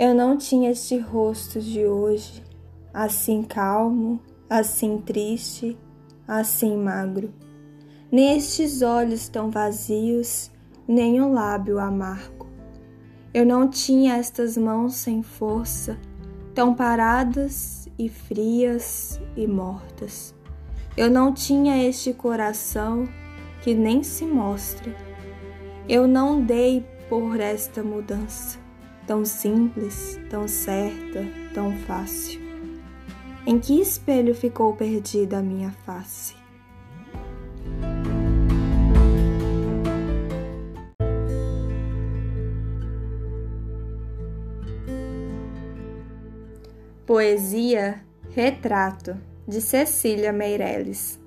Eu não tinha este rosto de hoje, assim calmo, assim triste, assim magro, nem estes olhos tão vazios, nem o lábio amargo. Eu não tinha estas mãos sem força, tão paradas e frias e mortas. Eu não tinha este coração que nem se mostra. Eu não dei por esta mudança tão simples, tão certa, tão fácil. Em que espelho ficou perdida a minha face? Poesia Retrato de Cecília Meirelles